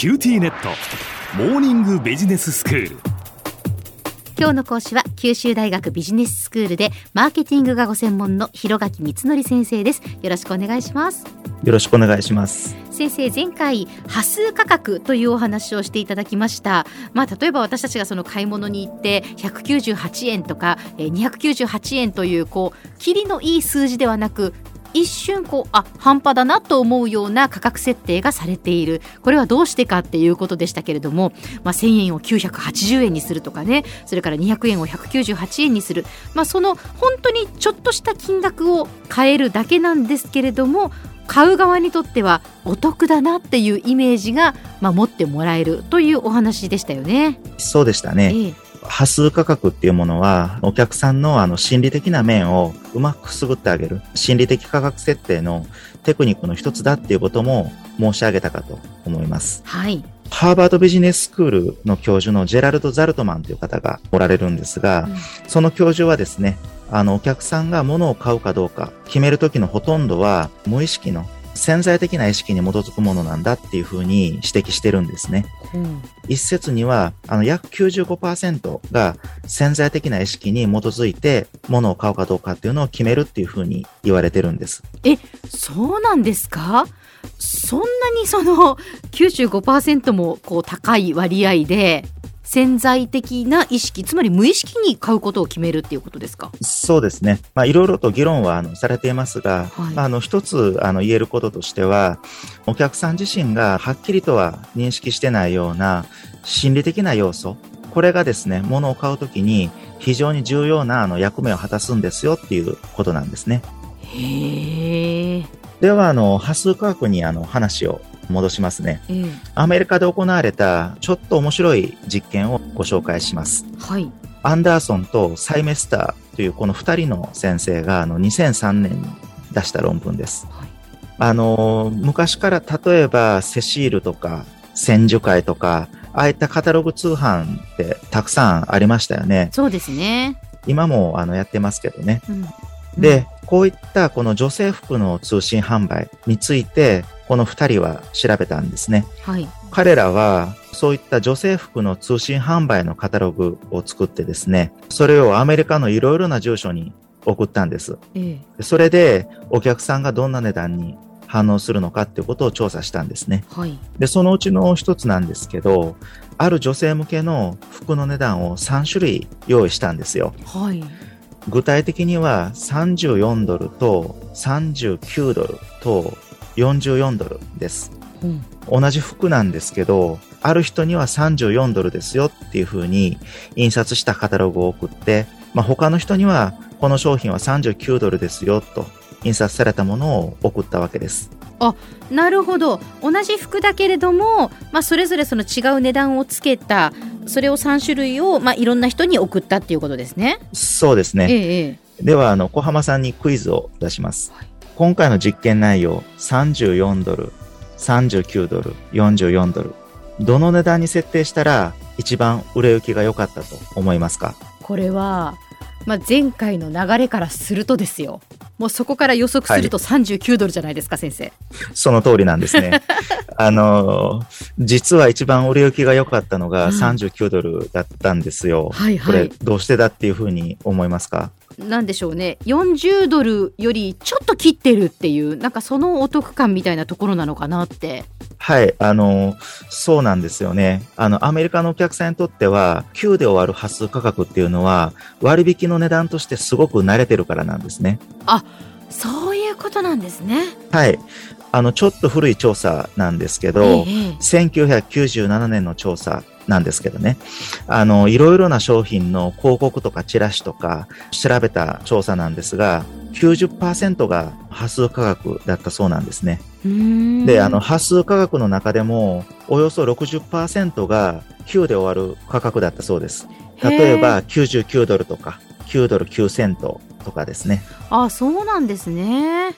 QTnet。モーニングビジネススクール。今日の講師は九州大学ビジネススクールでマーケティングがご専門の広垣光則先生です。よろしくお願いします。よろしくお願いします。先生前回端数価格というお話をしていただきました。まあ例えば私たちがその買い物に行って198円とか298円というこうキリのいい数字ではなく一瞬こうあ半端だなと思うような価格設定がされているこれはどうしてかっていうことでしたけれども、まあ、1000円を980円にするとかねそれから200円を198円にする、まあ、その本当にちょっとした金額を変えるだけなんですけれども買う側にとってはお得だなっていうイメージが、まあ、持ってもらえるというお話でしたよね。そうでしたね。ええ波数価格っていうものは、お客さんのあの心理的な面をうまくくすぐってあげる、心理的価格設定のテクニックの一つだっていうことも申し上げたかと思います。はい。ハーバードビジネススクールの教授のジェラルド・ザルトマンという方がおられるんですが、うん、その教授はですね、あの、お客さんが物を買うかどうか決めるときのほとんどは無意識の潜在的な意識に基づくものなんだっていうふうに指摘してるんですね。うん、一説には、あの、約95%が潜在的な意識に基づいて物を買うかどうかっていうのを決めるっていうふうに言われてるんです。え、そうなんですか？そんなにその95%もこう高い割合で潜在的な意識、つまり無意識に買うことを決めるっていうことですか？そうですね。まあ、いろいろと議論はあのされていますが、はい、あの、一つあの言えることとしては、お客さん自身がはっきりとは認識してないような心理的な要素、これがですね、物を買うときに非常に重要なあの役目を果たすんですよっていうことなんですね。へー。では、あの、波数価格にあの話を戻しますね、えー、アメリカで行われたちょっと面白い実験をご紹介します。はい。アンダーソンとサイメスターというこの2人の先生があの2003年に出した論文です。はい、あの、昔から例えばセシールとか千手会とか、ああいったカタログ通販ってたくさんありましたよね。そうですね。今もあのやってますけどね。うん、で、こういったこの女性服の通信販売について、この2人は調べたんですね。はい、彼らはそういった女性服の通信販売のカタログを作ってですね、それをアメリカのいろいろな住所に送ったんです。ええ、それでお客さんがどんな値段に反応するのかっていうことを調査したんですね。はい、で、そのうちの一つなんですけど、ある女性向けの服の値段を3種類用意したんですよ。はい、具体的には34ドルと39ドルと44ドルです。うん、同じ服なんですけど、ある人には34ドルですよっていう風に印刷したカタログを送って、まあ、他の人にはこの商品は39ドルですよと印刷されたものを送ったわけです。あなるほど同じ服だけれども、まあ、それぞれその違う値段をつけたそれを3種類を、まあ、いろんな人に送ったっていうことですね。そうですね。ええ、ではあの小浜さんにクイズを出します。はい今回の実験内容、34ドル、39ドル、44ドル。どの値段に設定したら一番売れ行きが良かったと思いますか？これは、まあ、前回の流れからするとですよ。もうそこから予測すると39ドルじゃないですか、はい、先生。その通りなんですね。あの、実は一番売れ行きが良かったのが39ドルだったんですよ。はいはい。これどうしてだっていうふうに思いますか？なんでしょうね40ドルよりちょっと切ってるっていうなんかそのお得感みたいなところなのかなってはい、あの、そうなんですよね。あの、アメリカのお客さんにとっては、9で終わる発数価格っていうのは、割引の値段としてすごく慣れてるからなんですね。あ、そういうことなんですね。はい。あの、ちょっと古い調査なんですけど、ええ、1997年の調査なんですけどね。あの、いろいろな商品の広告とかチラシとか調べた調査なんですが、90%が波数価格だったそうなんですね。で、あの、波数価格の中でも、およそ60%が9で終わる価格だったそうです。例えば、99ドルとか、9ドル9セントとかですね。あ、そうなんですね。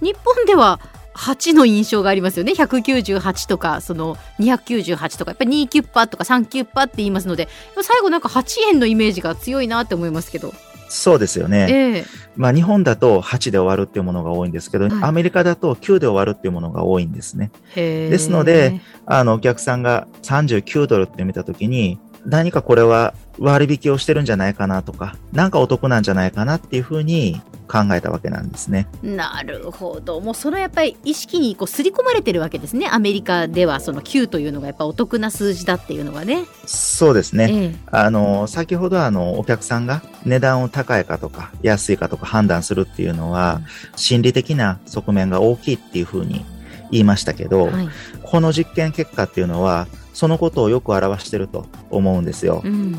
日本では8の印象がありますよね198とかその298とかやっぱり2キュッパとか3キュッパって言いますので最後なんか8円のイメージが強いなって思いますけどそうですよね。ええまあ日本だと8で終わるっていうものが多いんですけど、はいアメリカだと9で終わるっていうものが多いんですね。ですので、あの、お客さんが39ドルって見たときに、何かこれは割引をしてるんじゃないかなとか、なんかお得なんじゃないかなっていうふうに考えたわけなんですね。なるほどもうそのやっぱり意識にこう刷り込まれてるわけですねアメリカではその9というのがやっぱお得な数字だっていうのがね。そうですね。ええあの、先ほどあの、お客さんが値段を高いかとか、安いかとか判断するっていうのは、心理的な側面が大きいっていうふうに言いましたけど、はいこの実験結果っていうのは、そのことをよく表してると思うんですよ。うん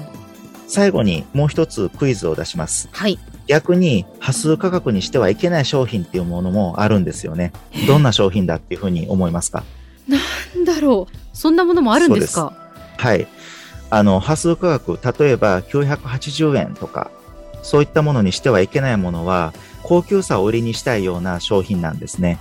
最後にもう一つクイズを出します。はい、逆に、波数価格にしてはいけない商品っていうものもあるんですよね。どんな商品だっていうふうに思いますか？なんだろうそんなものもあるんですか？はい。あの、波数価格、例えば980円とか、そういったものにしてはいけないものは、高級さを売りにしたいような商品なんですね。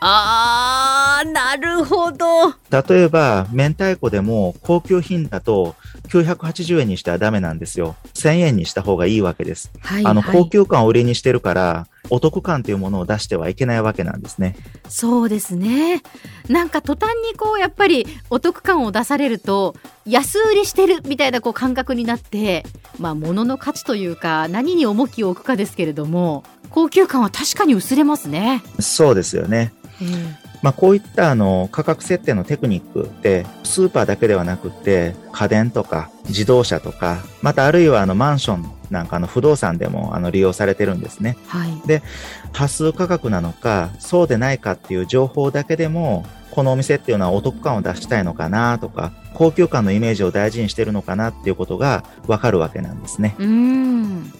あーなるほど例えば、明太子でも高級品だと980円にしてはダメなんですよ。1000円にした方がいいわけです。あの、はいはい高級感を売りにしてるから、お得感というものを出してはいけないわけなんですね。そうですねなんか途端にこうやっぱりお得感を出されると安売りしてるみたいなこう感覚になってまあ物の価値というか何に重きを置くかですけれども高級感は確かに薄れますね。そうですよね。まあ、こういったあの価格設定のテクニックってスーパーだけではなくて家電とか自動車とかまたあるいはあのマンションなんかの不動産でもあの利用されてるんですね。はい、波数価格なのかそうでないかっていう情報だけでもこのお店っていうのはお得感を出したいのかなとか高級感のイメージを大事にしてるのかなっていうことがわかるわけなんですね。うーん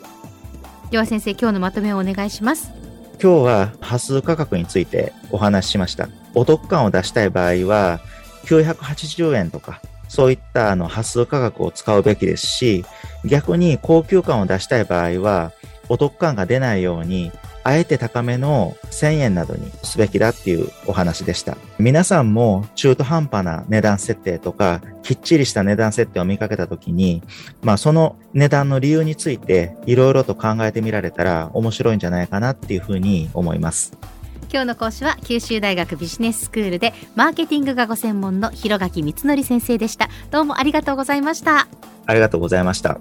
では先生今日のまとめをお願いします。今日は波数価格についてお話ししました。お得感を出したい場合は、980円とか、そういったあの波数価格を使うべきですし、逆に高級感を出したい場合は、お得感が出ないように、あえて高めの1000円などにすべきだっていうお話でした。皆さんも中途半端な値段設定とか、きっちりした値段設定を見かけたときに、まあその値段の理由についていろいろと考えてみられたら面白いんじゃないかなっていうふうに思います。今日の講師は九州大学ビジネススクールでマーケティングがご専門の広垣光則先生でした。どうもありがとうございました。ありがとうございました。